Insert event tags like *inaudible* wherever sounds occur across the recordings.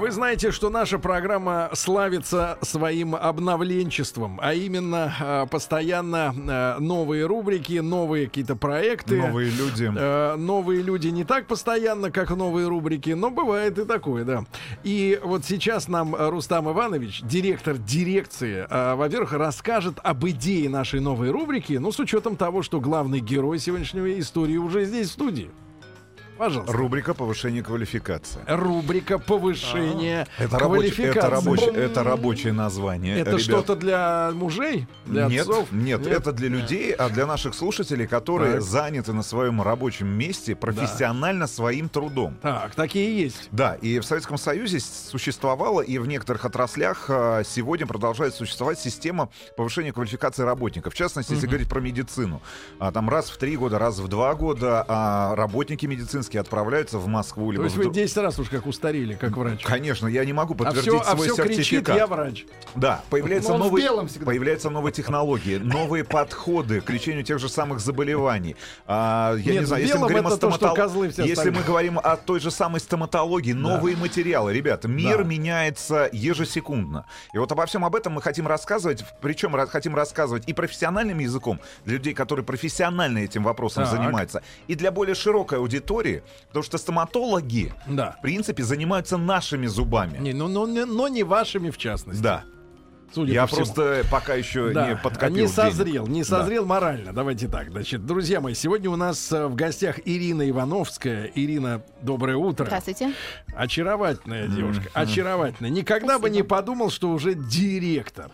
Вы знаете, что наша программа славится своим обновленчеством, а именно э, постоянно э, новые рубрики, новые какие-то проекты. Новые люди. Э, новые люди не так постоянно, как новые рубрики, но бывает и такое, да. И вот сейчас нам Рустам Иванович, директор дирекции, во-первых, расскажет об идее нашей новой рубрики, ну, с учетом того, что главный герой сегодняшней истории уже здесь в студии. Пожалуйста. Рубрика повышения квалификации. Рубрика повышения Это, рабочее, квалификации. это, рабочее, это рабочее название. Это что-то для мужей? Для нет, отцов? нет, это для людей, а для наших слушателей, которые Так. заняты на своем рабочем месте профессионально своим трудом. Так, такие есть. Да, и в Советском Союзе существовала, и в некоторых отраслях а, сегодня продолжает существовать система повышения квалификации работников. В частности, если говорить про медицину. А, Там раз в три года, раз в два года а, работники медицинские отправляются в Москву. То Либо есть в вы дру- 10 раз уж как устарели, как врач. Конечно, я не могу А подтвердить все, а свой все кричит, сертификат. я врач. Да, появляются Но в новые, появляются новые технологии, новые подходы к лечению тех же самых заболеваний. А, я Нет, не знаю, если мы говорим о то, стоматологии, козлы все если остальные. мы говорим о той же самой стоматологии, новые материалы, ребята, мир Да. меняется ежесекундно. И вот обо всем об этом мы хотим рассказывать, причем хотим рассказывать и профессиональным языком для людей, которые профессионально этим вопросом Так. занимаются, и для более широкой аудитории, потому что стоматологи, Да. в принципе, занимаются нашими зубами. Не, ну, но, не- но не вашими в частности. Да. Судя Я по всему. просто пока еще Да, не подкопил не денег. созрел, не Да. созрел морально. Давайте так. Значит, друзья мои, сегодня у нас э, в гостях Ирина Ивановская. Ирина, доброе утро. Здравствуйте. Очаровательная девушка, очаровательная. Никогда бы не подумал, что уже директор.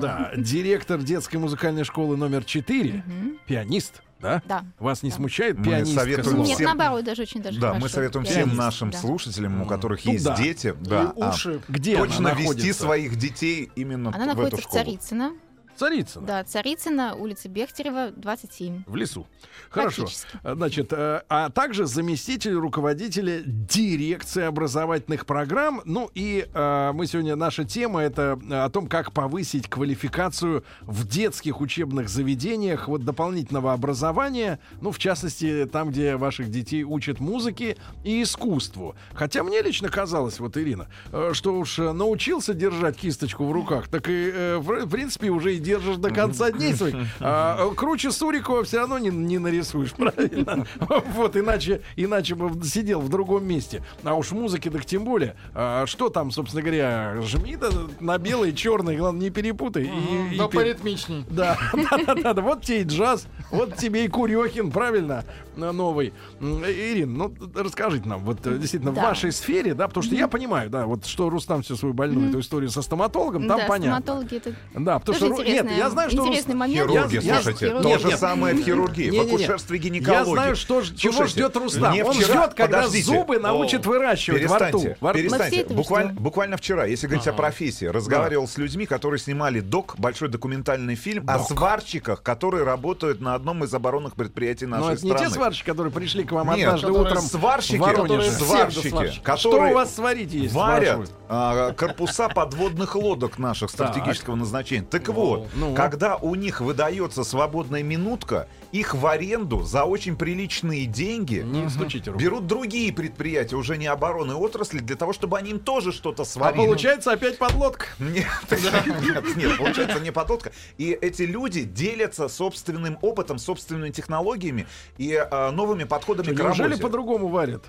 Да, директор детской музыкальной школы номер 4, пианист, да? Да. Вас не Да. смущает Мы пианистка? советуем? Нет, всем- наоборот, даже очень даже Да, хорошо. мы советуем Пианист, всем нашим да. слушателям, у которых Ну есть да. дети, да, а, уши. Где точно она вести своих детей именно Она в эту находится в школу. Царицыно. Царицына. Да, Царицыно, улица Бехтерева, 27. В лесу. Хорошо. Практически. Значит, э, а также заместитель руководителя дирекции образовательных программ. Ну и э, мы сегодня, наша тема это о том, как повысить квалификацию в детских учебных заведениях вот дополнительного образования, ну, в частности, там, где ваших детей учат музыке и искусству. Хотя мне лично казалось, вот, Ирина, э, что уж э, научился держать кисточку в руках, так и, э, в, в принципе, уже и держишь до конца дней своих. *laughs* А, э, круче Сурикова все равно не, не нарисуешь, *laughs* правильно? *laughs* Вот, иначе, иначе бы сидел в другом месте. А уж музыки так тем более. А что там, собственно говоря, жми да на белый, черный, главное, не перепутай. И- и Да пер- поритмичней. да, да, да, да. Вот тебе и джаз, вот тебе и Курехин, правильно, э, новый. Э, Ирин, ну расскажите нам, вот действительно в вашей сфере, да, потому что я понимаю, да, вот что Рустам всю свою больную эту историю со стоматологом, там да, понятно. стоматологи это Да, потому тоже что Нет, я знаю, что интересный момент. Хирурги, Я- я- слушайте, хирурги. то Нет, же нет. самое в хирургии, в Не-не-не. акушерстве гинекологии. Я знаю, что, ж- чего Слушайте, ждет Рустам. мне Он вчера- ждет, когда подождите. зубы научат выращивать во рту. Перестаньте, Буквально, буквально вчера, если говорить о профессии, разговаривал с людьми, которые снимали док, большой документальный фильм о сварщиках, которые работают на одном из оборонных предприятий нашей Но это не страны. те сварщики, которые пришли к вам Нет, однажды которые утром сварщики, в Воронеже. сварщики, Псевдосварщики. Что которые у вас сварить есть? варят? А, корпуса подводных лодок наших стратегического назначения. Так вот, Ну. когда у них выдается свободная минутка, их в аренду за очень приличные деньги рукой. берут другие предприятия, уже не обороны отрасли, для того, чтобы они им тоже что-то А сварили. получается опять подлодка. *laughs* Нет, нет, нет, получается не подводка. И эти люди делятся собственным опытом, собственными технологиями и а, новыми подходами к Неужели работе. по-другому варят?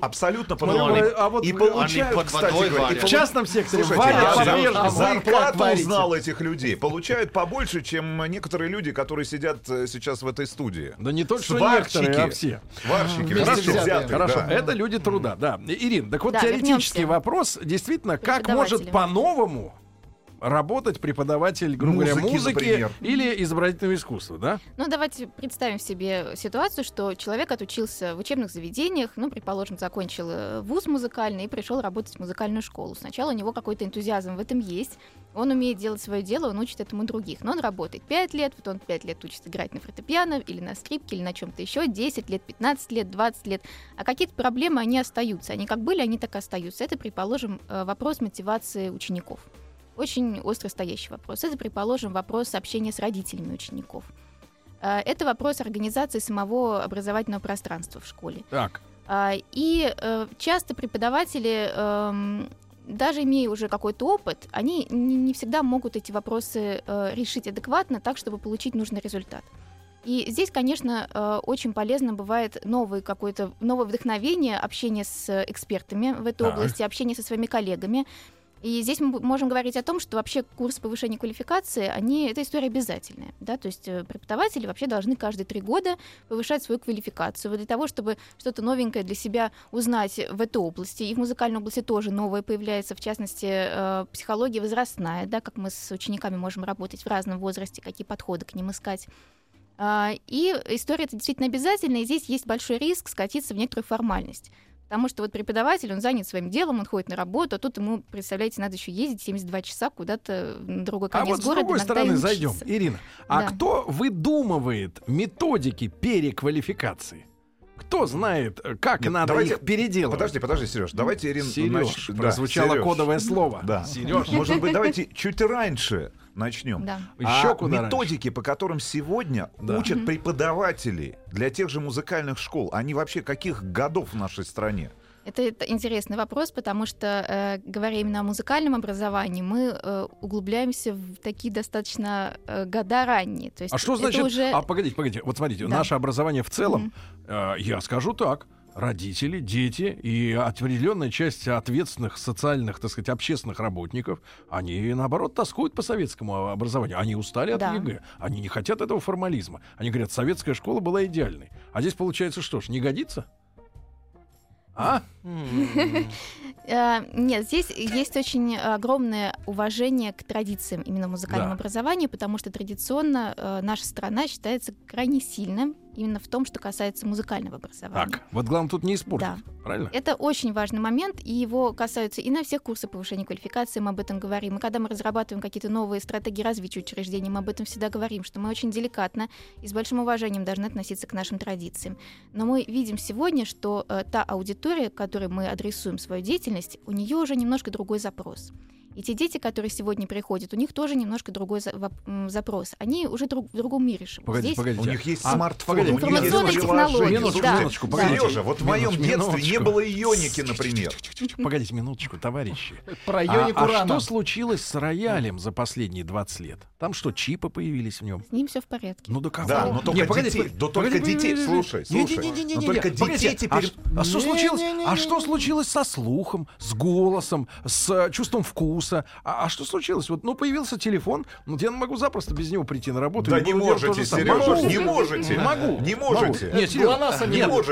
Абсолютно Ну, по-другому. а вот и получают, под кстати говоря, и. В частном секторе Слушайте, варят по-прежнему. узнал этих людей. Получают побольше, чем некоторые люди, которые сидят э, сейчас в этой студии. Да не только некоторые, а все. Сварщики, взятые. взятые, Хорошо, да. это люди труда, да. Ирин, так вот Да, теоретический вопрос, действительно, как может по-новому работать преподаватель, грубо говоря, Музыки, музыки например. или изобразительного искусства, да? Ну, давайте представим себе ситуацию, что человек отучился в учебных заведениях, ну, предположим, закончил э, вуз музыкальный и пришел работать в музыкальную школу. Сначала у него какой-то энтузиазм в этом есть, он умеет делать свое дело, он учит этому других. Но он работает 5 лет, вот он 5 лет учит играть на фортепиано или на скрипке, или на чем-то еще, 10 лет, 15 лет, 20 лет. А какие-то проблемы, они остаются. Они как были, они так и остаются. Это, предположим, э, вопрос мотивации учеников. Очень остро стоящий вопрос. Это, предположим, вопрос общения с родителями учеников. Э, Это вопрос организации самого образовательного пространства в школе. Так. А, И э, часто преподаватели, эм, даже имея уже какой-то опыт, они не всегда могут эти вопросы э, решить адекватно так, чтобы получить нужный результат. И здесь, конечно, очень полезно бывает новый какое-то новое вдохновение, общение с экспертами в этой Так. области, общение со своими коллегами. И здесь мы можем говорить о том, что вообще курс повышения квалификации, они, это история обязательная. Да? То есть э, преподаватели вообще должны каждые три года повышать свою квалификацию. Вот для того, чтобы что-то новенькое для себя узнать в этой области. И в музыкальной области тоже новое появляется, в частности, э, психология возрастная, да, как мы с учениками можем работать в разном возрасте, какие подходы к ним искать. А, И история это действительно обязательная, и здесь есть большой риск скатиться в некоторую формальность. Потому что вот преподаватель, он занят своим делом, он ходит на работу, а тут ему, представляете, надо еще ездить 72 часа куда-то на другой А конец вот с города. другой иногда стороны зайдем. Ирина, а Да. кто выдумывает методики переквалификации? Кто знает, как Нет, надо давайте- их переделывать? Подожди, подожди, Сереж, давайте, Ирина, Сереж, нач- да, прозвучало Сереж. кодовое слово. Да. Сереж. Может быть, давайте чуть раньше начнем. Да. Еще а куда методики, по которым сегодня Да. учат преподаватели для тех же музыкальных школ, они вообще каких годов в нашей стране? Это, это интересный вопрос, потому что, э, говоря именно о музыкальном образовании, мы э, углубляемся в такие достаточно э, года ранние. То есть А что значит? уже... А погодите, погодите. Вот смотрите, Да. наше образование в целом, э, я скажу так. Родители, дети и определенная часть ответственных социальных, так сказать, общественных работников, они, наоборот, тоскуют по советскому образованию. Они устали от Да. ЕГЭ. Они не хотят этого формализма. Они говорят, советская школа была идеальной. А здесь получается что ж, не годится? А? Э, Нет, здесь есть очень огромное уважение к традициям именно Да. образовании, потому что традиционно э, наша страна считается крайне сильным именно в том, что касается музыкального образования. Так, вот главное тут не испортить. Да. Правильно? Это очень важный момент, и его касаются и на всех курсах повышения квалификации, мы об этом говорим. И когда мы разрабатываем какие-то новые стратегии развития учреждений, мы об этом всегда говорим, что мы очень деликатно и с большим уважением должны относиться к нашим традициям. Но мы видим сегодня, что э, та аудитория, которой мы адресуем свою деятельность, у нее уже немножко другой запрос. И те дети, которые сегодня приходят, у них тоже немножко другой запрос. Они уже друг- в другом мире живут. Погодите, Здесь погодите. У них есть А, смартфон, погодите, у них есть Информационные технологии, Минуточку, да. минуточку, погодите. Сережа, вот в моем Минуточку, детстве не было ионики, например. Погодите минуточку, товарищи. Про А, ионик а урана. что случилось с роялем за последние 20 лет? Там что, чипы появились в нем? С ним все в порядке. Ну да кого? Да, но только Не, погодите, детей. Да погодите, только детей. погодите, Слушай, погодите. слушай. Не-не-не-не-не, Но только погодите, детей а теперь... А что случилось? А что случилось со слухом, с голосом, с чувством вкуса? А а что случилось? Вот, ну, появился телефон, вот я могу запросто без него прийти на работу. Да не можете. Сережа, не можете. Могу. Не можете. Могу. Нет,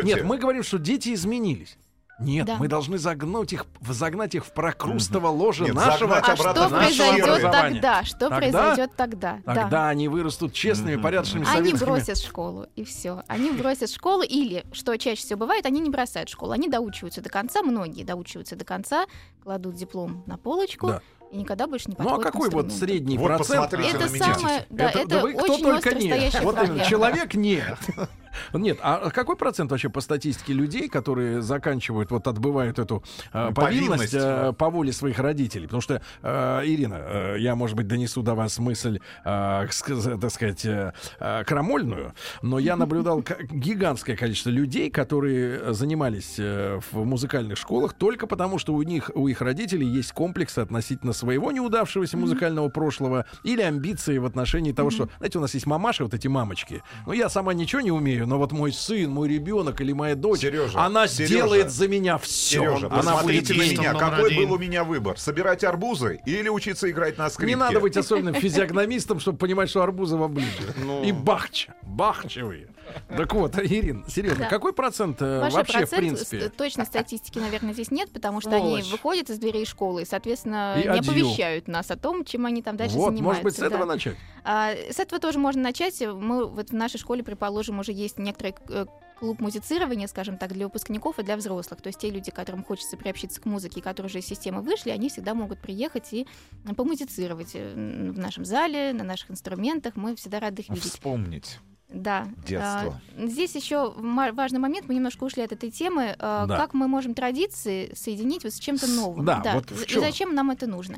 нет, мы говорим, что дети изменились. Нет, Да. мы должны загнуть их, загнать их в прокрустово ложе Нет, нашего, А что произойдет тогда? Что Тогда? произойдет тогда? Тогда Да. они вырастут честными, порядочными Они советскими. бросят школу, и все. Они бросят школу, или, что чаще всего бывает, они не бросают школу. Они доучиваются до конца, многие доучиваются до конца, кладут диплом на полочку Да. и никогда больше не Ну подходят а какой вот средний Вот процент? Это самое, да, это, да вы кто очень только стоящая Вот проблема. человек нет. *laughs* Нет, а какой процент вообще по статистике людей, которые заканчивают, вот отбывают эту э, повинность э, по воле своих родителей? Потому что, э, Ирина, э, я, может быть, донесу до вас мысль, э, так сказать, э, э, крамольную, но я наблюдал гигантское количество людей, которые занимались э, в музыкальных школах только потому, что у них, у их родителей есть комплексы относительно своего неудавшегося музыкального прошлого или амбиции в отношении того, что, знаете, у нас есть мамаши, вот эти мамочки. Ну, я сама ничего не умею, но вот мой сын, мой ребенок или моя дочь, Сережа, она Сережа, сделает за меня все. Сережа, она будет посмотрите на меня. Какой один. был у меня выбор? Собирать арбузы или учиться играть на скрипке? Не надо быть особенным физиогномистом, чтобы понимать, что арбузы вам ближе. Ну. И бахча. Бахчевые. Так вот, Ирин, серьезно, Да. какой процент э, Большой вообще, в процент, принципе? точной статистики, наверное, здесь нет, потому что они Сволочь. выходят из дверей школы и, соответственно, И не адью. оповещают нас о том, чем они там дальше Вот, занимаются. может быть, с да. этого начать? А, с этого тоже можно начать. Мы вот в нашей школе, предположим, уже есть некоторый э, клуб музицирования, скажем так, для выпускников и для взрослых. То есть те люди, которым хочется приобщиться к музыке, которые уже из системы вышли, они всегда могут приехать и э, помузицировать э, в нашем зале, на наших инструментах. Мы всегда рады их видеть. Вспомнить Да. детство. А, Здесь еще важный момент, мы немножко ушли от этой темы. а, Да. Как мы можем традиции соединить вот с чем-то новым? Да, вот в И зачем нам это нужно?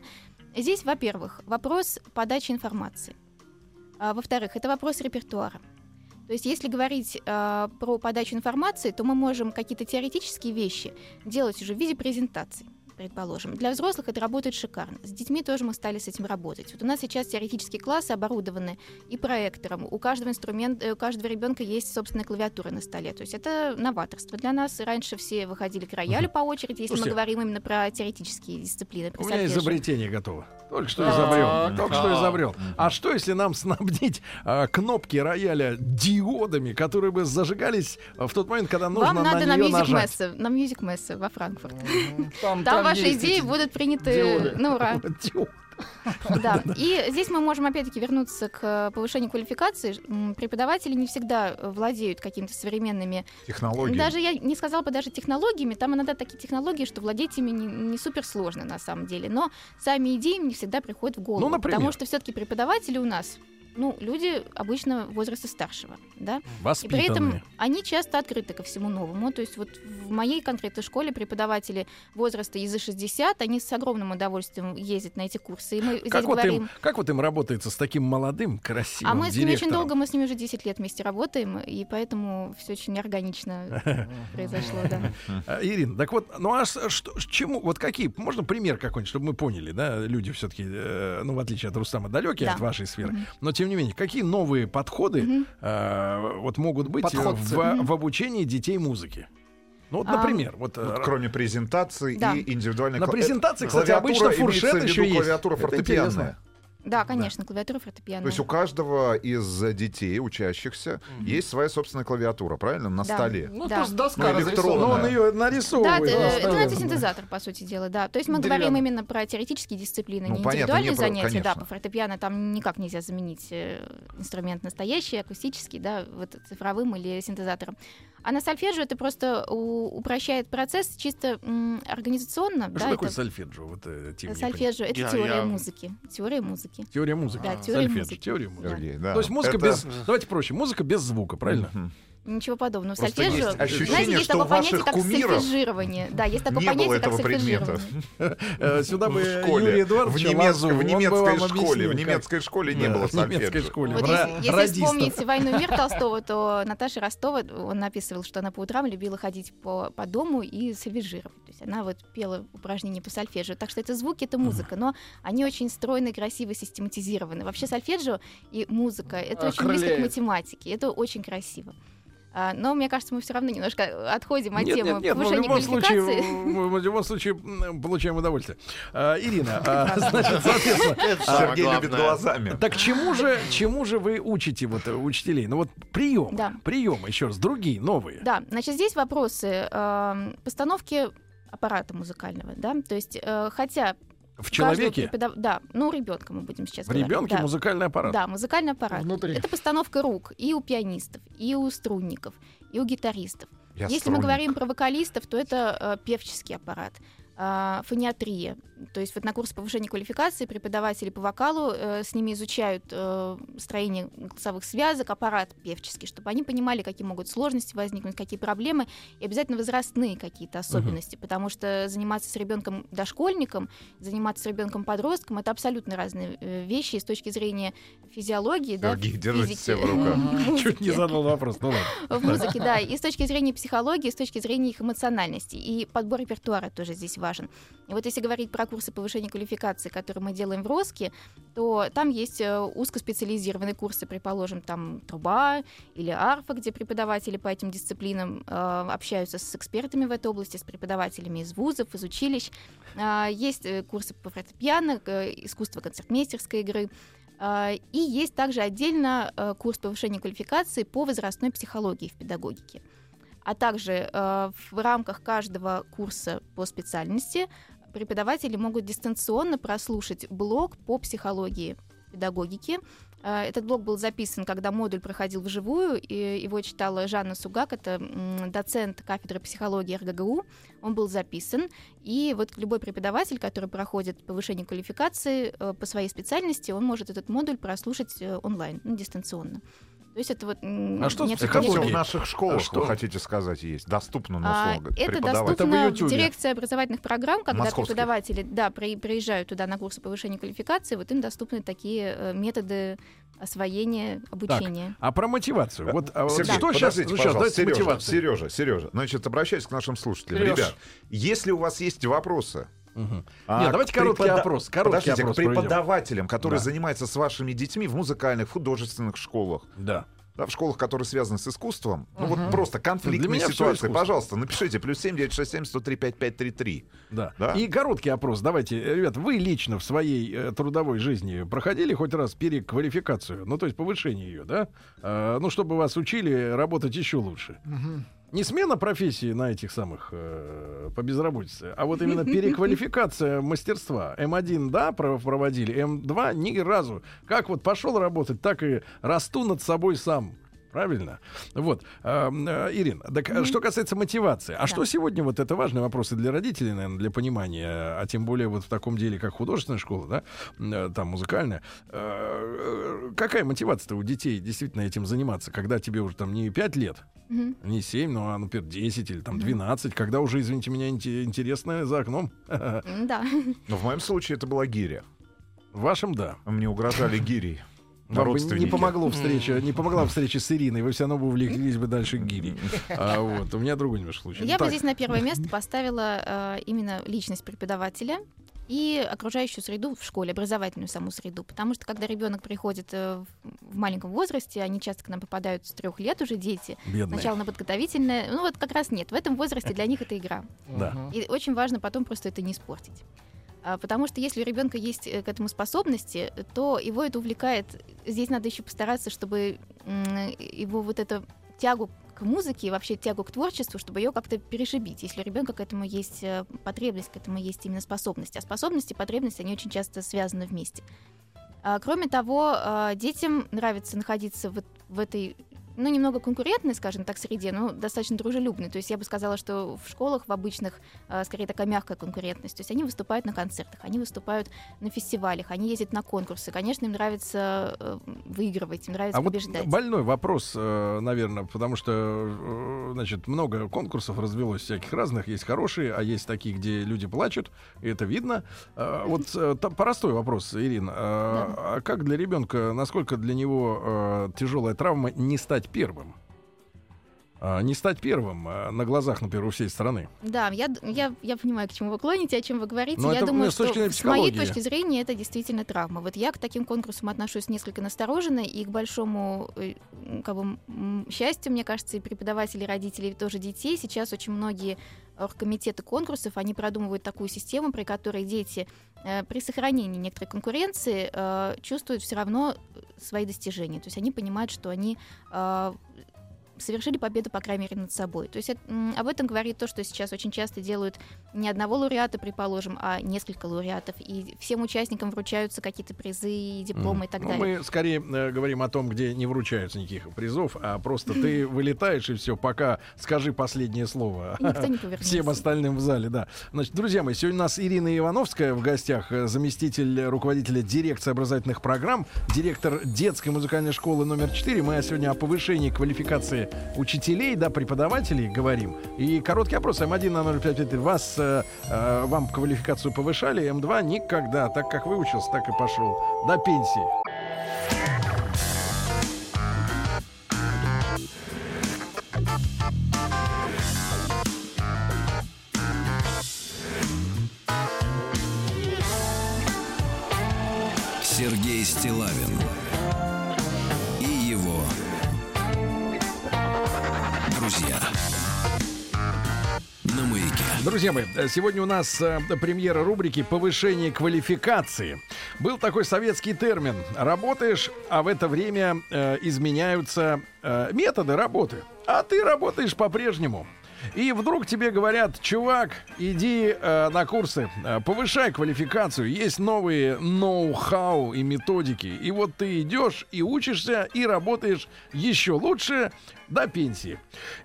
Здесь, во-первых, вопрос подачи информации. А, во-вторых, это вопрос репертуара. То есть, если говорить а, про подачу информации, то мы можем какие-то теоретические вещи делать уже в виде презентаций предположим. Для взрослых это работает шикарно. С детьми тоже мы стали с этим работать. Вот у нас сейчас теоретические классы оборудованы и проектором. У каждого инструмента, э, у каждого ребенка есть собственная клавиатура на столе. То есть это новаторство для нас. Раньше все выходили к роялю по очереди, если Слушайте, мы говорим именно про теоретические дисциплины. про У меня изобретение готово. Только что изобрел. Только что изобрел. А что, если нам снабдить а, кнопки рояля диодами, которые бы зажигались а, в тот момент, когда нужно Вам надо на на нее Music нажать? Messe, на Music Messe во Франкфурт. Там, Там ваши идеи будут приняты диоды. на ура. *laughs* Да. И здесь мы можем опять-таки вернуться к э, повышению квалификации. Преподаватели не всегда э, владеют какими-то современными Технологии. Даже я не сказала бы даже технологиями, там иногда такие технологии, что владеть ими не, не супер сложно на самом деле, но сами идеи не всегда приходят в голову, Ну, например? потому что все-таки преподаватели у нас, ну, люди обычно возраста старшего, да, и при этом они часто открыты ко всему новому, то есть вот в моей конкретной школе преподаватели возраста и за 60, они с огромным удовольствием ездят на эти курсы, и мы Как вот, говорим... им, как вот им работается с таким молодым, красивым А мы с ними очень директором? долго, мы с ними уже 10 лет вместе работаем, и поэтому все очень органично *laughs* произошло, да. А, Ирина, так вот, ну а что, чему, вот какие, можно пример какой-нибудь, чтобы мы поняли, да, люди все-таки, ну, в отличие от Рустама, далекие Да. от вашей сферы, но тем не менее, какие новые подходы Мгм. э, вот могут быть Подходцы. в, в обучении детей музыки? Ну, вот, А, например, вот, э, Вот кроме презентации Да. и индивидуальной на кла- презентации, э, кстати, обычно фуршет еще есть. клавиатура Это фортепианная. Да, конечно, клавиатура фортепиано. То есть у каждого из детей, учащихся, есть своя собственная клавиатура, правильно? На Да. столе. Ну, Да. просто доска Ну, электронная. Но он ее Да, нарисовывает. это, да, это ставит. нотосинтезатор, по сути дела, да. То есть мы Деревянный. говорим именно про теоретические дисциплины, Ну, не понятно, индивидуальные не про- занятия. Да, конечно. по фортепиано там никак нельзя заменить э, инструмент настоящий, акустический, да, вот цифровым или синтезатором. А на сольфеджио это просто у- упрощает процесс чисто м, организационно. А да, Что такое это- сольфеджио? Вот, э, не Сольфеджио это Я- теория я- музыки. Теория музыки. Понимаю. Теория музыки. Да, теория Сольфеджио, музыки. теория музыки. Сергей, да. То есть музыка Это- без... Давайте проще. Музыка без звука, правильно? Мгм. Ничего подобного. В Просто сольфеджио, есть ощущение, знаете, есть что такое понятие, как кумиров сольфеджирование. Да, есть такое не было понятие, как предмета. сольфеджирование. Э, Сюда бы в школе. Юрий в, Эдуардович немецкой, в немецкой школе. В немецкой школе не было в немецкой сольфеджио. школе. Вот в если, вспомнить «Войну и мир» *laughs* Толстого, то Наташа Ростова, он описывал, что она по утрам любила ходить по, по дому и сольфеджировать. То есть она вот пела упражнения по сольфеджио. Так что это звуки, это музыка, но они очень стройно, красиво систематизированы. Вообще сольфеджио и музыка — это очень близко к математике, это очень красиво. А, но мне кажется, мы все равно немножко отходим от Нет, темы нет, нет, мы в повышения любом случае, квалификации. в в любом случае получаем удовольствие. А, Ирина, а, *laughs* значит, соответственно, Сергей любит глазами. так чему же, чему же вы учите вот э, учителей? Ну вот прием, Да. прием, еще раз, другие, новые. Да, значит, здесь вопросы эм, постановки аппарата музыкального, да, то есть, э, хотя В человеке, преподав- Да, ну, ребенка мы будем сейчас в говорить. ребенке да. музыкальный аппарат. Да, музыкальный аппарат. Внутри. Это постановка рук и у пианистов, и у струнников, и у гитаристов. Я Если мы струнник. говорим про вокалистов, то это э, певческий аппарат. А, фониатрия. То есть вот на курс повышения квалификации преподаватели по вокалу э, с ними изучают э, строение голосовых связок, аппарат певческий, чтобы они понимали, какие могут сложности возникнуть, какие проблемы, и обязательно возрастные какие-то особенности, потому что заниматься с ребенком дошкольником, заниматься с ребенком подростком это абсолютно разные э, вещи и с точки зрения физиологии, да, физики, себя в руках. Чуть не задал вопрос. Ну ладно. *laughs* В музыке, да. И с точки зрения психологии, и с точки зрения их эмоциональности. И подбор репертуара тоже здесь важен. И вот если говорить про курсы повышения квалификации, которые мы делаем в РОСКе, то там есть э, узкоспециализированные курсы, предположим, там труба или арфа, где преподаватели по этим дисциплинам э, общаются с экспертами в этой области, с преподавателями из вузов, из училищ. А, Есть э, курсы по фортепиано, э, искусство концертмейстерской игры. А, И есть также отдельно э, курс повышения квалификации по возрастной психологии в педагогике. А также э, в рамках каждого курса по специальности преподаватели могут дистанционно прослушать блок по психологии педагогики. Э, Этот блок был записан, когда модуль проходил вживую, и его читала Жанна Сугак, это доцент кафедры психологии РГГУ. Он был записан, и вот любой преподаватель, который проходит повышение квалификации э, по своей специальности, он может этот модуль прослушать э, онлайн, ну, дистанционно. То есть это вот А что с не Это психологией? все обсуждение. в наших школах, А что? вы хотите сказать, есть. Доступно, ну, А, условно, это преподавателю. Это в доступно в, дирекции образовательных программ, когда Московской. преподаватели да, при- приезжают туда на курсы повышения квалификации, вот им доступны такие э, методы освоения, обучения. А про мотивацию. Вот, а Сергей, что сейчас? Ну, сейчас, с Сережа, мотивацией. Сережа, Сережа. Значит, обращаюсь к нашим слушателям. Серёж. Ребят, если у вас есть вопросы, Мгм. а, Нет, давайте короткий препода- опрос. Короткий Подождите, опрос к проведем. преподавателям, которые Да. занимаются с вашими детьми в музыкальных, художественных школах, Да. да, в школах, которые связаны с искусством, ну Мгм. вот просто конфликтные ситуации, пожалуйста, напишите плюс семь девять шесть семь сто три пять пять три три. Да. И короткий опрос. Давайте, э, ребят, вы лично в своей э, трудовой жизни проходили хоть раз переквалификацию, ну то есть повышение ее, да? Э, ну чтобы вас учили работать еще лучше. Не смена профессии на этих самых э, по безработице, а вот именно переквалификация мастерства. М1, да, про- проводили, М2 ни разу. Как вот пошел работать, так и расту над собой сам. Правильно? Вот. Э, Ирина, так, а что касается мотивации. А что сегодня, вот это важный вопрос и для родителей, наверное, для понимания, а тем более вот в таком деле, как художественная школа, да, э, там музыкальная. Какая мотивация-то у детей действительно этим заниматься, когда тебе уже там не 5 лет, Мгм. не 7, ну, а, например, 10 или там 12, когда уже, извините меня, инте- интересно за окном. *laughs* Да. Но в моем случае это была гиря. В вашем, да. Мне угрожали гирей. Вам бы не помогло встреча, не помогла встреча с Ириной, вы все равно бы увлеклись бы дальше гири. А вот, у меня другой немножко случай. Я бы Так, здесь на первое место поставила э, именно личность преподавателя и окружающую среду в школе, образовательную саму среду. Потому что когда ребенок приходит э, в в маленьком возрасте, они часто к нам попадают с трех лет уже дети, бедные. сначала на подготовительное, ну вот как раз нет, в этом возрасте для них это игра. Да. И очень важно потом просто это не испортить. А, Потому что если у ребенка есть э, к этому способности, то его это увлекает. Здесь надо еще постараться, чтобы его вот эту тягу к музыке и вообще тягу к творчеству, чтобы ее как-то перешибить. Если у ребенка к этому есть э, потребность, к этому есть именно способность. А способности и потребности, они очень часто связаны вместе. А, Кроме того, а, детям нравится находиться вот в этой ну, немного конкурентной, скажем так, среде, но достаточно дружелюбной. То есть я бы сказала, что в школах, в обычных, а, скорее такая мягкая конкурентность. То есть они выступают на концертах, они выступают на фестивалях, они ездят на конкурсы. Конечно, им нравится э, выигрывать, им нравится А вот побеждать. больной вопрос, э, наверное, потому что, э, значит, много конкурсов развелось всяких разных. Есть хорошие, а есть такие, где люди плачут, и это видно. Э, Вот э, простой вопрос, Ирина. Э, А как для ребенка, насколько для него тяжелая травма не стать первым. Не стать первым э, на глазах, например, у всей страны. Да, я, я, я понимаю, к чему вы клоните, о чем вы говорите. Но я это, думаю, с что с моей точки зрения это действительно травма. Вот я к таким конкурсам отношусь несколько настороженно, и к большому э, как бы, счастью, мне кажется, и преподавателей, и родителей, и тоже детей. Сейчас очень многие оргкомитеты конкурсов, они продумывают такую систему, при которой дети э, при сохранении некоторой конкуренции э, чувствуют все равно свои достижения. То есть они понимают, что они э, совершили победу, по крайней мере, над собой. То есть м, об этом говорит то, что сейчас очень часто делают не одного лауреата, предположим, а несколько лауреатов. И всем участникам вручаются какие-то призы, и дипломы и так Ну, далее. Мы скорее э, говорим о том, где не вручаются никаких призов, а просто ты *laughs* вылетаешь и все, пока скажи последнее слово. *laughs* Всем остальным в зале, да. Значит, друзья мои, сегодня у нас Ирина Ивановская в гостях, э, заместитель руководителя дирекции образовательных программ, директор детской музыкальной школы номер 4. Мы сегодня о повышении квалификации учителей, да, преподавателей говорим. И короткий опрос М1 на 055. Вас, э, э, вам квалификацию повышали, М2 никогда. Так как выучился, так и пошел. До пенсии. Сергей Стилавин друзья мои, сегодня у нас э, премьера рубрики «Повышение квалификации». Был такой советский термин. Работаешь, а в это время э, изменяются э, методы работы. А ты работаешь по-прежнему. И вдруг тебе говорят, чувак, иди э, на курсы, э, повышай квалификацию, есть новые ноу-хау и методики. И вот ты идешь и учишься, и работаешь еще лучше, до пенсии.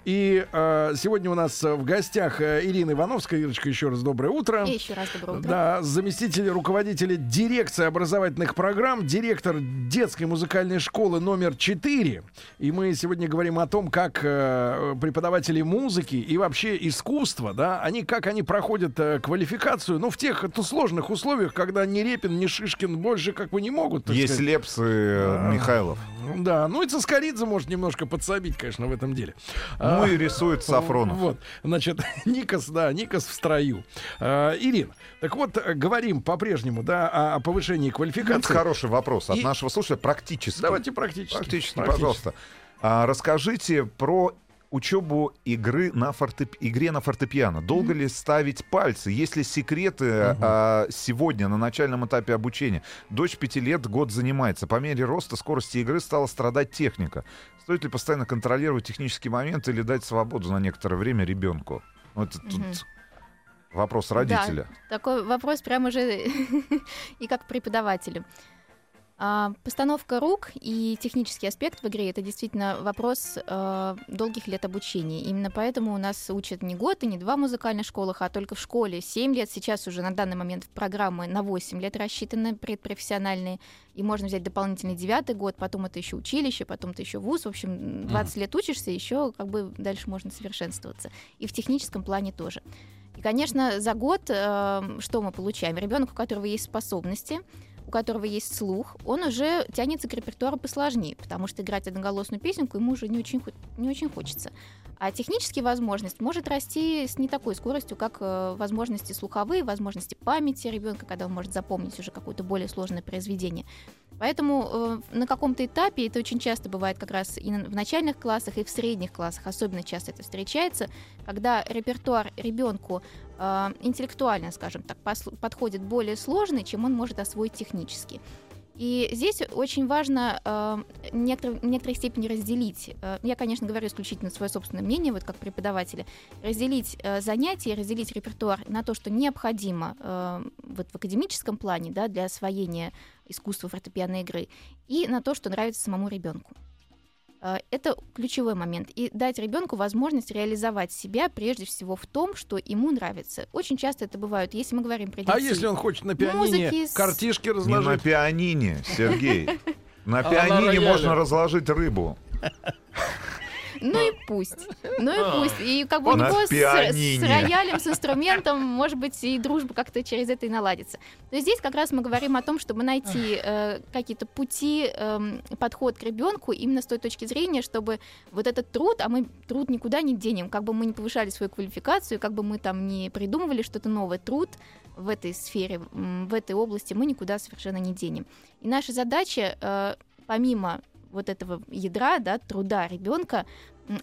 И э, сегодня у нас в гостях э, Ирина Ивановская. Ирочка, еще раз доброе утро. И еще раз доброе утро. Да, заместитель руководителя дирекции образовательных программ, директор детской музыкальной школы номер 4. И мы сегодня говорим о том, как э, преподаватели музыки и вообще искусства, да, они как они проходят э, квалификацию, ну, в тех это, сложных условиях, когда ни Репин, ни Шишкин больше как бы не могут. Есть сказать. Лепс и э, Михайлов. Да, ну и Цискоридзе может немножко подсобить, конечно, в этом деле. Ну А, и рисует *laughs* Сафронов. Вот, значит, *laughs* Никос, да, Никос в строю. А, Ирина, так вот, э, говорим по-прежнему, да, о, повышении Это квалификации. хороший вопрос от И- нашего слушателя. Практически. Давайте практически. Практически, пожалуйста. А, расскажите про учебу игры на фортеп... игре на фортепиано. Долго ли ставить пальцы? Есть ли секреты а, сегодня на начальном этапе обучения? Дочь пяти лет год занимается. По мере роста скорости игры стала страдать техника. Стоит ли постоянно контролировать технический момент или дать свободу на некоторое время ребенку? Вот это тут Мгм. вопрос Да, родителя. такой вопрос прямо же *laughs* и как преподавателю. А, Постановка рук и технический аспект в игре это действительно вопрос э, долгих лет обучения. Именно поэтому у нас учат не год и не два в музыкальных школах, а только в школе 7 лет. Сейчас уже на данный момент программы на 8 лет рассчитаны предпрофессиональные. И можно взять дополнительный девятый год, потом это еще училище, потом это еще вуз. В общем, 20 лет учишься, еще как бы дальше можно совершенствоваться. И в техническом плане тоже. И, конечно, за год э, что мы получаем? Ребенок, у которого есть способности, которого есть слух, он уже тянется к репертуару посложнее, потому что играть одноголосную песенку ему уже не очень, не очень хочется. А технические возможности может расти с не такой скоростью, как э, возможности слуховые, возможности памяти ребенка, когда он может запомнить уже какое-то более сложное произведение. Поэтому э, на каком-то этапе, это очень часто бывает как раз и в начальных классах, и в средних классах, особенно часто это встречается, когда репертуар ребенку э, интеллектуально, скажем так, подходит более сложный, чем он может освоить технически. И здесь очень важно э, в некоторой степени разделить. э, я, конечно, говорю исключительно свое собственное мнение, вот как преподавателя, разделить э, занятия, разделить репертуар на то, что необходимо э, вот в академическом плане да, для освоения искусства фортепианной игры, и на то, что нравится самому ребенку. Э, Это ключевой момент. И дать ребенку возможность реализовать себя прежде всего в том, что ему нравится. Очень часто это бывает, если мы говорим про детей. А если он хочет на пианине Музыки с- картишки Не на разложить? пианине, Сергей. *laughs* На А на пианине можно разложить рыбу. Ну и пусть. Ну и пусть. И как бы у него с, роялем, с инструментом, может быть, и дружба как-то через это и наладится. То есть здесь как раз мы говорим о том, чтобы найти э, какие-то пути, эм, подход к ребенку именно с той точки зрения, чтобы вот этот труд, а мы труд никуда не денем, как бы мы не повышали свою квалификацию, как бы мы там не придумывали что-то новое, труд в этой сфере, в этой области мы никуда совершенно не денем. И наша задача, э, помимо вот этого ядра, да, труда ребенка,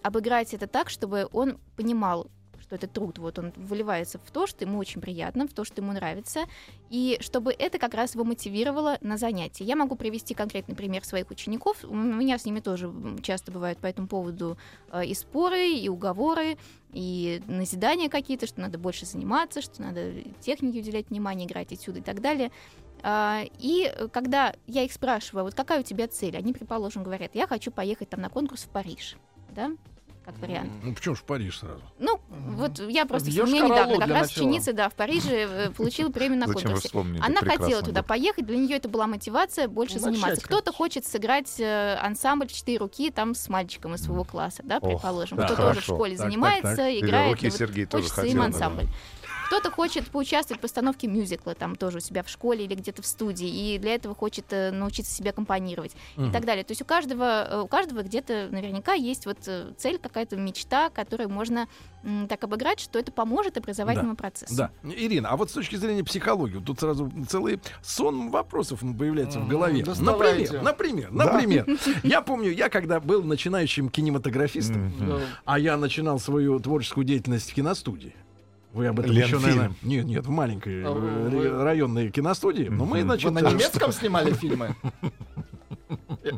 обыграть это так, чтобы он понимал, что это труд, вот он выливается в то, что ему очень приятно, в то, что ему нравится, и чтобы это как раз его мотивировало на занятия. Я могу привести конкретный пример своих учеников. У меня с ними тоже часто бывают по этому поводу э, и споры, и уговоры, и назидания какие-то, что надо больше заниматься, что надо технике уделять внимание, играть отсюда и так далее. А, И когда я их спрашиваю, вот какая у тебя цель, они, предположим, говорят, я хочу поехать там на конкурс в Париж, да, как вариант. Ну почему ж в Париж сразу? Ну, вот я просто, В мне недавно как раз начала. ученица, да, в Париже э, получила премию на конкурсе. Она хотела туда поехать, для нее это была мотивация больше Начать заниматься. Кто-то хочет сыграть э, ансамбль в четыре руки там с мальчиком из своего класса, да, Ох, предположим. да, Кто тоже в школе занимается, играет. руки и вот Сергей тоже хочется хотел. им да. ансамбль. Кто-то хочет поучаствовать в постановке мюзикла, там тоже у себя в школе или где-то в студии, и для этого хочет э, научиться себя компонировать и Мгм. так далее. То есть у каждого, э, у каждого где-то наверняка есть вот э, цель, какая-то мечта, которую можно м, так обыграть, что это поможет образовательному процессу. Да. Ирина, а вот с точки зрения психологии, тут сразу целый сон вопросов появляется в голове. Доставайте. Например, например, Да. например. *laughs* Я помню, я когда был начинающим кинематографистом. Да. а я начинал свою творческую деятельность в киностудии. Вы об этом еще, Ленфильм. наверное... Нет, нет, в маленькой А э, вы- ре- районной киностудии. Но мы, Мгм. Вы значит... на э, немецком снимали фильмы? *laughs*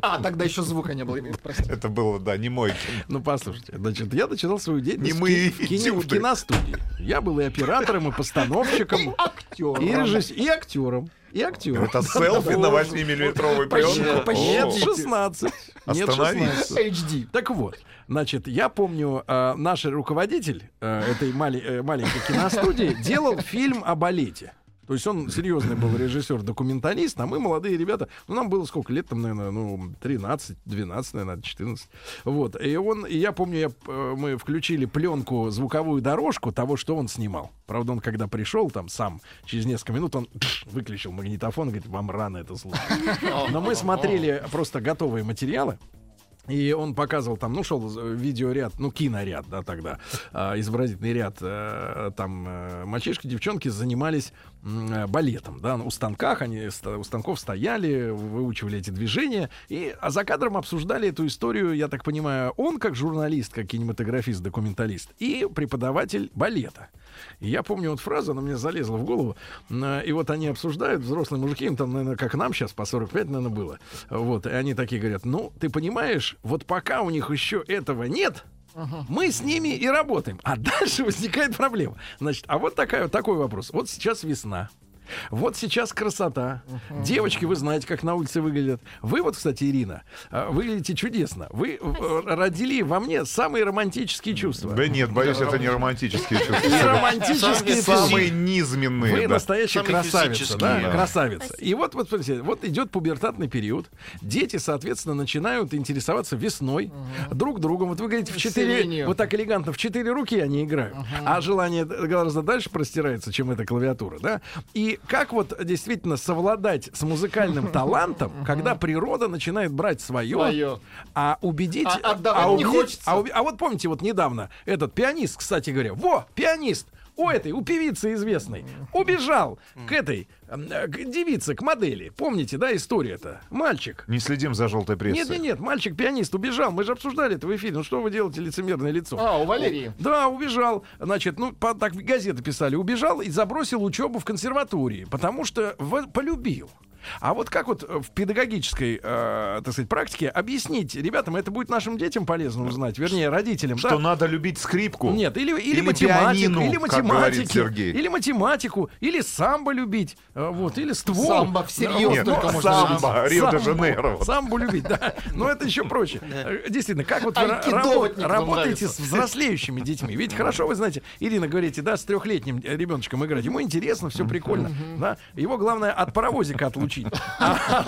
А, тогда еще звука не было. Простите. Это было, да, не мой. Ну, послушайте, значит, я начинал свою деятельность Не в, мы ки- *laughs* в кине- в этюды. киностудии. Я был и оператором, и постановщиком, Актер. и режисс- и актером, и актером. Это селфи на 8-миллиметровой Почти, пленке. Нет, О. 16. Нет, Остановись. 16. HD. Так вот, значит, я помню, э, наш руководитель э, этой э, маленькой киностудии делал фильм о балете. То есть он серьезный был режиссер-документалист, а мы молодые ребята, ну нам было сколько лет там, наверное, ну 13, 12, наверное, 14. Вот, и он, и я помню, я, мы включили пленку, звуковую дорожку того, что он снимал. Правда, он когда пришел там сам, через несколько минут он выключил магнитофон и говорит, вам рано это слушать. Но мы смотрели просто готовые материалы. И он показывал там, ну, шел э, видеоряд, ну, киноряд, да, тогда, а, изобразительный ряд, э, там, э, мальчишки, девчонки занимались э, балетом, да, у станках, они у станков стояли, выучивали эти движения, и, а за кадром обсуждали эту историю, я так понимаю, он как журналист, как кинематографист, документалист, и преподаватель балета. И я помню вот фразу, она мне залезла в голову, м, и вот они обсуждают, взрослые мужики, им там, наверное, как нам сейчас, по 45, наверное, было, вот, и они такие говорят, ну, ты понимаешь, вот пока у них еще этого нет, мы с ними и работаем. А *laughs* дальше возникает проблема. Значит, а вот такая, такой вопрос. Вот сейчас весна. Вот сейчас красота. Девочки, вы знаете, как на улице выглядят. Вы вот, кстати, Ирина, э, выглядите чудесно. Вы э, родили во мне самые романтические чувства. Да нет, боюсь, это не романтические чувства. романтические Самые Вы низменные. да. настоящая Самые красавица, да? Красавица. И вот, вот, смотрите, вот идет пубертатный период. Дети, соответственно, начинают интересоваться весной друг другом. Вот вы говорите, в четыре, вот так элегантно, в четыре руки они играют. А желание гораздо дальше простирается, чем эта клавиатура, да? И как вот действительно совладать с музыкальным *laughs* талантом, когда природа начинает брать свое, Своё. а убедить... А отдавать не убедить- хочется. а а вот помните, вот недавно этот пианист, кстати говоря, во, пианист, у этой, у певицы известной, убежал к этой, э, к девице, к модели. Помните, да, история-то? Мальчик. Не следим за желтой Нет, прессой. нет, нет, мальчик-пианист убежал. Мы же обсуждали это в эфире. Ну что вы делаете, лицемерное лицо? А, у Валерии. Да, убежал. Значит, ну, по- так газеты писали. Убежал и забросил учебу в консерватории, потому что в- полюбил. А вот как вот э, в педагогической, э, так сказать, практике объяснить ребятам, это будет нашим детям полезно узнать, вернее, родителям, Что да? надо любить скрипку. Нет, или, или, Или математику, пианину, или Сергей. или математику, или самбо любить, э, вот, или ствол. Самбо всерьез Нет, только ну, можно самбо, любить. Рио-де-Жанейро. Самбо, самбо любить, да. Но это еще проще. Э, Действительно, как вот вы работаете с взрослеющими детьми? Ведь хорошо, вы знаете, Ирина, говорите, да, с трехлетним ребеночком играть. Ему интересно, все прикольно. Да? Его главное от паровозика отлучить. А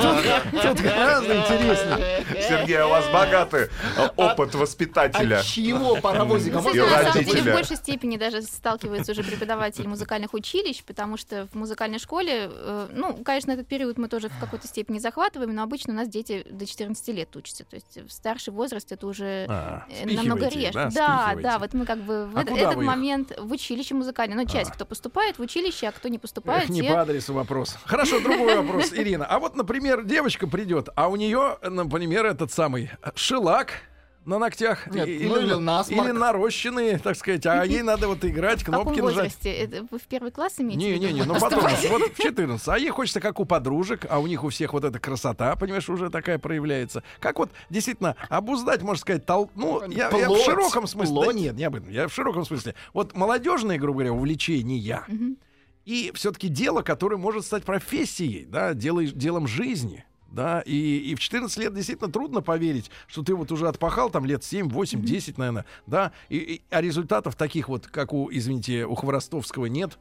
тут- гораздо интереснее. Сергей, а у вас богатый опыт воспитателя. От чьего паровозика? И на самом родителя. деле, в большей степени даже сталкиваются уже преподаватели музыкальных училищ, потому что в музыкальной школе, э, ну, конечно, этот период мы тоже в какой-то степени захватываем, но обычно у нас дети до 14 лет учатся. То есть в старший возраст это уже А, э, намного реже. да, Да, вот мы как бы в А этот момент в училище музыкальное. Ну, часть, А. кто поступает в училище, а кто не поступает, Эх, не те- по адресу вопрос. Хорошо, другой вопрос, Ирина. А вот, например, девочка придет, а у нее, например, этот самый э, шелак на ногтях Нет, и- ну или насморк. или нарощенные, так сказать, а ей надо вот играть, *laughs* в кнопки нажать. возрасте? Это вы в первый класс имеете? в виду? Не-не-не, ну *laughs* потом, вот в 14. А ей хочется, как у подружек, а у них у всех вот эта красота, понимаешь, уже такая проявляется. Как вот действительно обуздать, можно сказать, тол... ну, я, я в широком смысле, да нет, не об этом, я в широком смысле. Вот молодежные, грубо говоря, увлечения. И все-таки дело, которое может стать профессией, да, дело, делом жизни. Да, и, и в 14 лет действительно трудно поверить, что ты вот уже отпахал там лет 7, 8, 10, наверное, да, и, и- а результатов таких вот, как у, извините, у Хворостовского нет,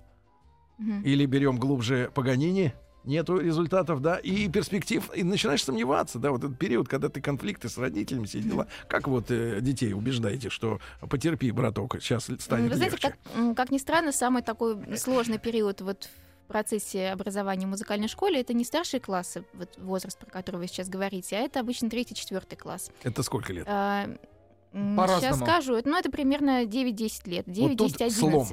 или берем глубже Паганини, нету результатов, да, и перспектив, и начинаешь сомневаться, да, вот этот период, когда ты конфликты с родителями, все дела, как вот э, детей убеждаете, что потерпи, браток, сейчас станет Вы знаете, легче. как, как ни странно, самый такой сложный период вот в процессе образования в музыкальной школе это не старшие классы, вот возраст, про который вы сейчас говорите, а это обычно третий-четвертый класс. Это сколько лет? А, По-разному. Сейчас скажу, ну, это примерно 9-10 лет, 9, тут 10, 11. слом.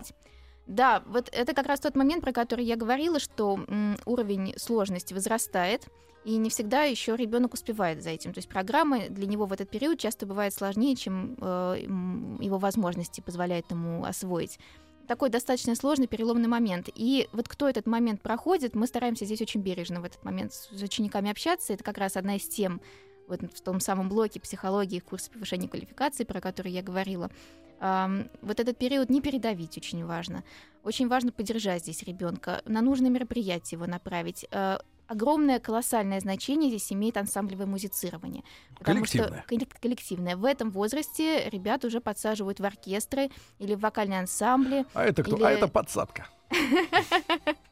Да, вот это как раз тот момент, про который я говорила, что уровень сложности возрастает, и не всегда еще ребенок успевает за этим. То есть программы для него в этот период часто бывают сложнее, чем э, его возможности позволяют ему освоить. такой достаточно сложный переломный момент. И вот кто этот момент проходит, мы стараемся здесь очень бережно в этот момент с учениками общаться. Это как раз одна из тем вот в том самом блоке психологии в курсе повышения квалификации, про который я говорила. Вот этот период не передавить очень важно. Очень важно поддержать здесь ребенка, на нужное мероприятие его направить. Э, Огромное, колоссальное значение здесь имеет ансамблевое музицирование. Потому что Коллективное. коллек- коллективное. В этом возрасте ребят уже подсаживают в оркестры или в вокальные ансамбли. А это кто? Или- А это подсадка. *laughs*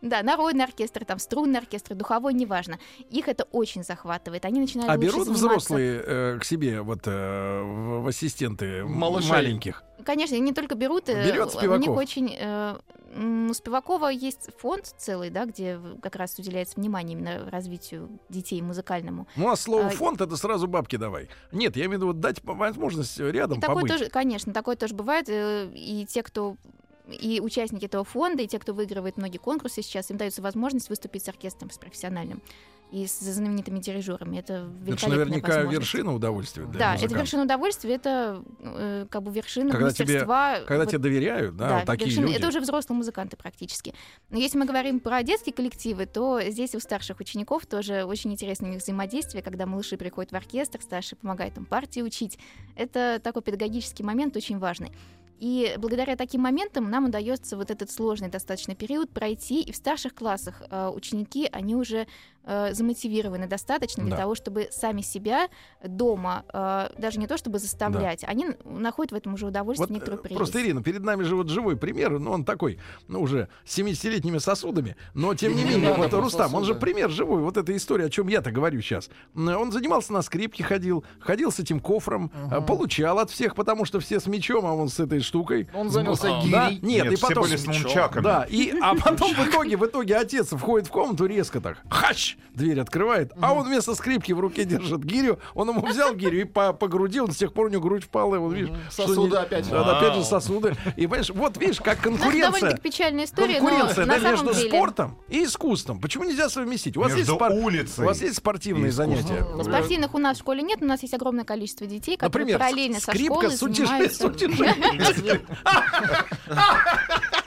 Да, народный оркестр, там струнный оркестр, духовой, неважно. Их это очень захватывает. Они начинают А лучше берут заниматься. взрослые э, к себе вот э, в ассистенты Малышей. маленьких? Конечно, они не только берут, э, Берет у Спиваков. них очень... э, У Спивакова есть фонд целый, да, где как раз уделяется внимание именно развитию детей музыкальному. Ну, а слово А, фонд это сразу бабки давай. Нет, я имею в виду вот дать возможность рядом И такое побыть. тоже, конечно, такое тоже бывает. э, И те, кто и участники этого фонда, и те, кто выигрывает многие конкурсы сейчас, им дается возможность выступить с оркестром, с профессиональным и с знаменитыми дирижерами. Это Это же наверняка вершина удовольствия для Да, это музыканта. вершина удовольствия, это э, как бы вершина Когда тебе- мастерства. Когда вот тебе доверяют, да, да, вот такие вершина- люди. это уже взрослые музыканты практически. Но если мы говорим про детские коллективы, то здесь у старших учеников тоже очень интересное у них взаимодействие, когда малыши приходят в оркестр, старшие помогают им партии учить. Это такой педагогический момент очень важный. И благодаря таким моментам нам удается вот этот сложный достаточно период пройти, и в старших классах э, ученики, они уже э, замотивированы достаточно для Да. того, чтобы сами себя дома, э, даже не то чтобы заставлять, они н- находят в этом уже удовольствие, Вот, некоторую э, прелесть. просто, Ирина, перед нами же вот живой пример, ну, он такой, ну, уже с 70-летними сосудами, но, тем не Не менее, вот Рустам, он же пример живой, вот эта история, о чем я-то говорю сейчас. Он занимался на скрипке, ходил, ходил с этим кофром, э, получал от всех, потому что все с мечом, а он с этой штукой. Он занялся Да, гирей. Нет, и все потом... были с нунчаками. Да, и, а потом в итоге, в итоге отец входит в комнату резко так, хач, дверь открывает, а он вместо скрипки в руке держит гирю, он ему взял гирю и по, по груди, он с тех пор у него грудь впала, вот видишь. что Сосуды не- опять. Да, опять же сосуды. И понимаешь, вот видишь, как Ну, это конкуренция. довольно-таки печальная история, Конкуренция но да, на самом между деле... спортом и искусством. Почему нельзя совместить? У вас, есть, Между спор- улицей у вас есть спортивные и занятия? Спортивных у нас в школе нет, но у нас есть огромное количество детей, которые Например, параллельно со скрипка школой *laughs* занимаются... с утяжением. *laughs* *laughs*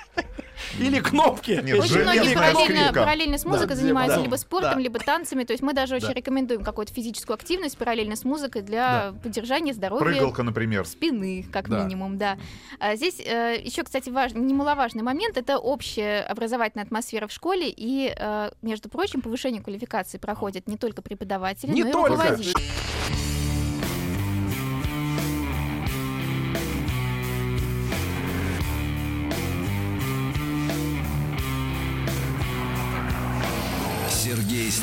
Или кнопки. Нет, Очень многие параллельно, параллельно с музыкой Да, занимаются да, либо спортом, да. либо танцами. То есть мы даже очень Да. рекомендуем какую-то физическую активность параллельно с музыкой для поддержания здоровья Прыгалка, например. спины, как Да. минимум, да. А здесь еще, кстати, важ... немаловажный момент это общая образовательная атмосфера в школе и, э, между прочим, повышение квалификации проходит не только преподаватели, Не но и только. руководители.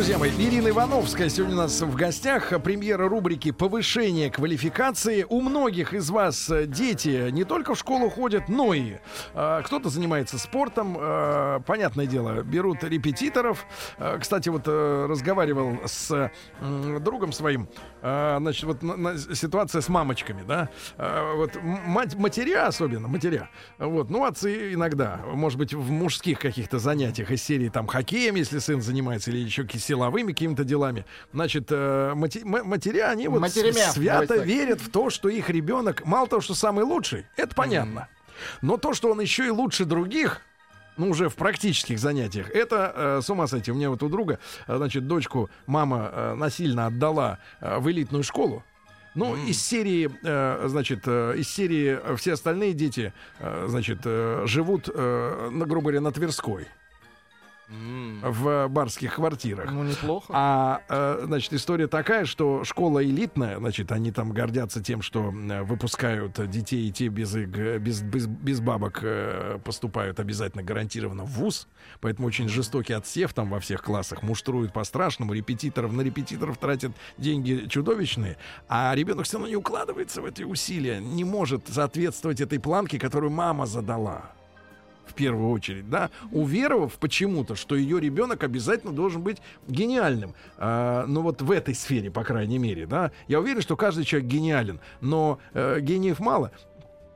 Друзья мои, Ирина Ивановская сегодня у нас в гостях. Премьера рубрики «Повышение квалификации». У многих из вас э, дети не только в школу ходят, но и э, кто-то занимается спортом. Э, понятное дело, берут репетиторов. Э, кстати, вот э, разговаривал с м, другом своим. Э, значит, вот на- на- ситуация с мамочками, да. Э, вот мать, матеря особенно, матеря. Вот, ну, отцы иногда, может быть, в мужских каких-то занятиях из серии там хоккеем, если сын занимается, или еще ки- силовыми какими-то делами. Значит, э, мати- матеря, они вот Матеремя, свято верят в то, что их ребенок, мало того, что самый лучший, это понятно. Но то, что он еще и лучше других, ну, уже в практических занятиях. Это э, с ума сойти. У меня вот у друга, э, значит, дочку мама э, насильно отдала э, в элитную школу. Ну, из серии, э, значит, э, из серии все остальные дети, э, значит, э, живут, э, на, грубо говоря, на Тверской, в барских квартирах. Ну, неплохо. А, э, значит, история такая, что школа элитная, значит, они там гордятся тем, что выпускают детей, и те без, без, без, без бабок э, поступают обязательно гарантированно в ВУЗ. Поэтому очень жестокий отсев там во всех классах. Муштруют по-страшному, репетиторов на репетиторов тратят деньги чудовищные. А ребенок все равно не укладывается в эти усилия, не может соответствовать этой планке, которую мама задала в первую очередь, да, уверовав почему-то, что ее ребенок обязательно должен быть гениальным. А, ну вот в этой сфере, по крайней мере, да. Я уверен, что каждый человек гениален, но э, гениев мало.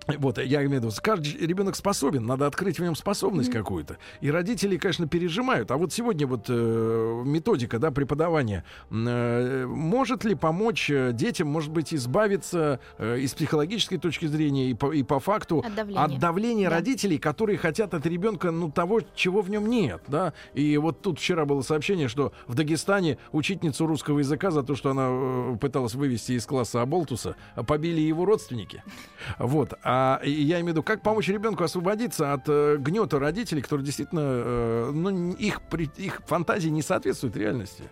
Вот, я имею в виду, каждый ребенок способен, надо открыть в нем способность какую-то. И родители, конечно, пережимают. А вот сегодня вот э, методика, да, преподавания, э, может ли помочь э, детям, может быть, избавиться э, и с психологической точки зрения, и по, и по факту От давления. от давления Да. родителей, которые хотят от ребенка, ну, того, чего в нем нет, да. И вот тут вчера было сообщение, что в Дагестане учительницу русского языка за то, что она э, пыталась вывести из класса Аболтуса, побили его родственники. Вот. А и я имею в виду, как помочь ребенку освободиться от э, гнета родителей, которые действительно, э, ну, их, при- их фантазии не соответствуют реальности.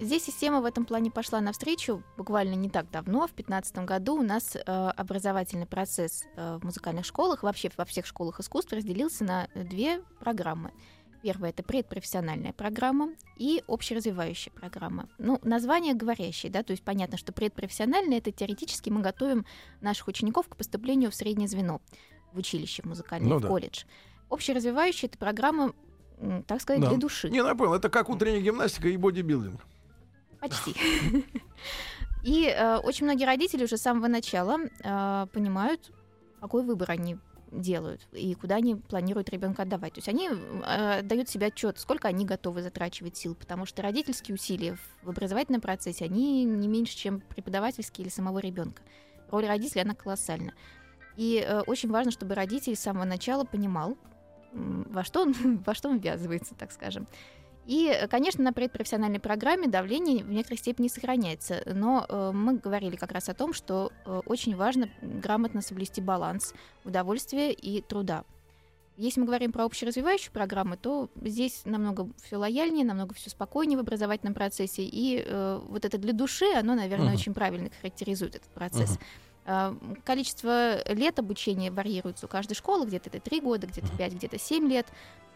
Здесь система в этом плане пошла навстречу буквально не так давно. В 2015 году у нас э, образовательный процесс э, в музыкальных школах, вообще во всех школах искусств разделился на две программы. Первая — это предпрофессиональная программа и общеразвивающая программа. Ну, название говорящее, да, то есть понятно, что предпрофессиональная — это теоретически мы готовим наших учеников к поступлению в среднее звено в училище, в музыкальное, Ну в да. колледж. Общеразвивающая — это программа, так сказать, Да. для души. Не, ну, я понял, это как утренняя гимнастика и бодибилдинг. Почти. *laughs* И э, очень многие родители уже с самого начала э, понимают, какой выбор они делают и куда они планируют ребенка отдавать. То есть они э, дают себе отчет, сколько они готовы затрачивать сил, потому что родительские усилия в- образовательном процессе, они не меньше, чем преподавательские или самого ребенка. Роль родителя, она колоссальна. И э, очень важно, чтобы родитель с самого начала понимал, во что он, *laughs* во что он ввязывается, так скажем. И, конечно, на предпрофессиональной программе давление в некоторой степени сохраняется, но э, мы говорили как раз о том, что э, очень важно грамотно соблюсти баланс удовольствия и труда. Если мы говорим про общеразвивающие программы, то здесь намного все лояльнее, намного все спокойнее в образовательном процессе. И э, вот это для души, оно, наверное, Мгм. очень правильно характеризует этот процесс. Э, Количество лет обучения варьируется у каждой школы, где-то это 3 года, где-то 5, где-то 7 лет.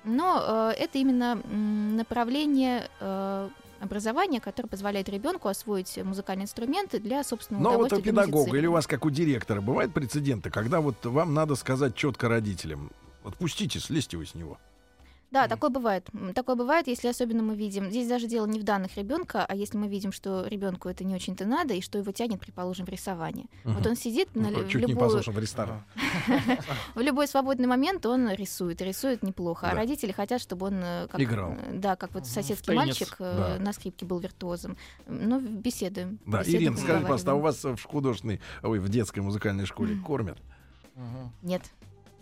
Но э, это именно направление э, образования, которое позволяет ребенку освоить музыкальные инструменты для собственного Но вот у удовольствия. для педагога или у вас, как у директора, бывают прецеденты, когда вот вам надо сказать четко родителям, отпустите, слезьте вы с него. Да, такое бывает. Такое бывает, если особенно мы видим. Здесь даже дело не в данных ребенка, а если мы видим, что ребенку это не очень-то надо, и что его тянет, предположим, в рисование. Вот Мгм. он сидит на, Ну, в, Чуть не любую- послушал в ресторан. *laughs* в любой свободный момент он рисует, рисует неплохо. А родители хотят, чтобы он э, как, Играл. э, Да, как вот соседский в мальчик э, на скрипке был виртуозом. Ну, беседуем. Да, Ирина, скажи, пожалуйста, а у вас в художественной, ой, в детской музыкальной школе кормят? Нет.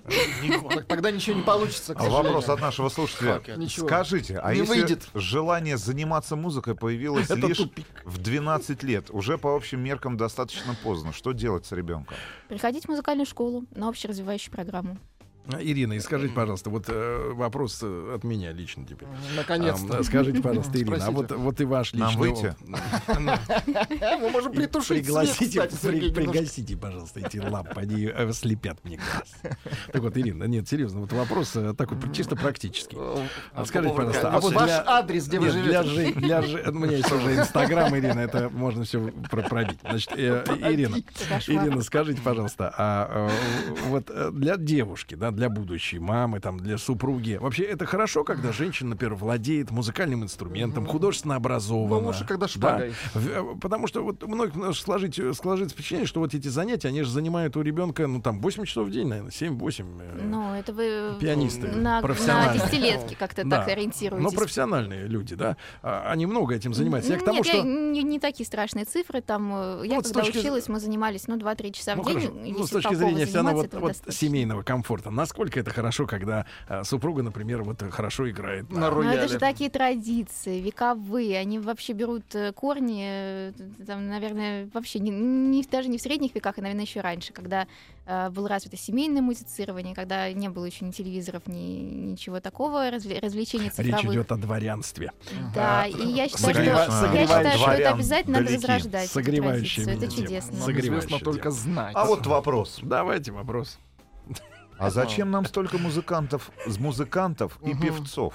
Так Тогда ничего не получится, А вопрос от нашего слушателя. Ничего. Скажите, а Не если выйдет. желание заниматься музыкой появилось Это лишь тупик. в 12 лет, уже по общим меркам достаточно поздно, что делать с ребенком? Приходить в музыкальную школу на общеразвивающую программу. А, Ирина, и скажите, пожалуйста, вот э, вопрос э, от меня лично теперь. Наконец-то. А, скажите, пожалуйста, Ирина, а Спросите. вот, вот и ваш Нам личный... выйти? *laughs* Мы можем притушить Пригласите, пожалуйста, эти лампы, они э, слепят мне глаз. Так вот, Ирина, нет, серьезно, вот вопрос э, такой чисто практический. Э, А Скажите, пожалуйста, а вот Ваш адрес, где вы живете? для У меня есть уже Инстаграм, Ирина, это можно все пробить. Значит, Ирина. Ирина, скажите, пожалуйста, а вот для девушки, да, для будущей мамы, там, для супруги, вообще это хорошо, когда женщина, например, владеет музыкальным инструментом, художественно образована? Ну, лучше, когда да? шпагой. В- э, Потому что вот многих может сложить, сложится впечатление, что вот эти занятия, они же занимают у ребенка, ну, там, 8 часов в день, наверное, 7-8. э, Ну, это вы Пианисты, на, на профессиональные. десятилетки как-то Да. так ориентируетесь. Ну, профессиональные люди, да, а, они много этим занимаются. Я к тому, Нет, что... я- не, не такие страшные цифры. Там, э, я вот когда точки училась, мы занимались, ну, 2-3 часа Ну, в день. хорошо. Если Ну, с точки зрения все равно вот, этого вот достаточно. семейного комфорта, насколько это хорошо, когда а, супруга, например, вот хорошо играет На на, Ну, это рояле. же такие традиции, вековые. Они вообще берут э, корни, э, там, наверное, вообще не, не- даже не в средних веках, а, наверное, еще раньше, когда э, было развито семейное музицирование, когда не было еще ни телевизоров, ни ничего такого, развле- развлечений цифровых. Речь идет о дворянстве. Да, и я считаю, что, Согрева- я согревает считаю, что это обязательно надо возрождать. Согревающая. Это чудесно. Согревающая только знать. А вот вопрос. Давайте вопрос. А зачем нам столько музыкантов, с музыкантов и певцов?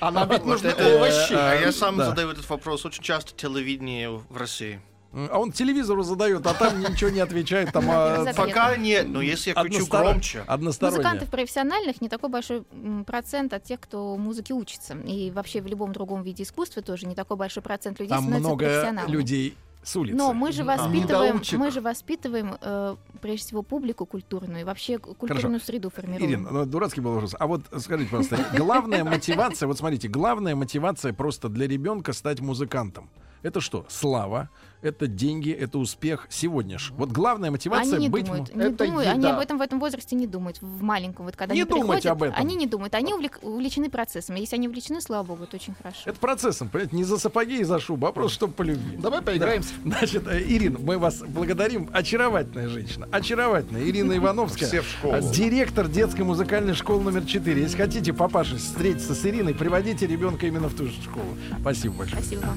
А нам ведь Вот нужны это- овощи. А Э, я сам да. задаю этот вопрос. Очень часто телевидение в России. А он телевизору задает, а там ничего не отвечает. Там а. Пока нет, но если я односторон- громче. односторонне. Музыкантов профессиональных не такой большой процент от тех, кто музыке учится. И вообще в любом другом виде искусства тоже не такой большой процент людей Там становятся много профессионалами. людей с улицы. Но мы же воспитываем, Недоучек. мы же воспитываем э, прежде всего публику культурную и вообще культурную среду формируем. Ирина, ну, дурацкий был вопрос. А вот скажите, пожалуйста, главная мотивация, вот смотрите, главная мотивация просто для ребенка стать музыкантом. Это что? Слава, это деньги, это успех сегодня ж. Вот главная мотивация Они не быть... думают, му- не Это думают, они об этом в этом возрасте не думают, в маленьком, вот когда Не они думать приходят, об этом. они не думают, они увлек- увлечены процессом. Если они увлечены, слава богу, это очень хорошо. Это процессом, понимаете, не за сапоги и за шубу, а просто чтобы по любви. Давай поиграемся. Значит, э, Ирина, мы вас благодарим. Очаровательная женщина. Очаровательная. Ирина Ивановская. Все в школу. Директор детской музыкальной школы номер 4. Если хотите, папаша, встретиться с Ириной, приводите ребенка именно в ту же школу. Спасибо большое. Спасибо вам.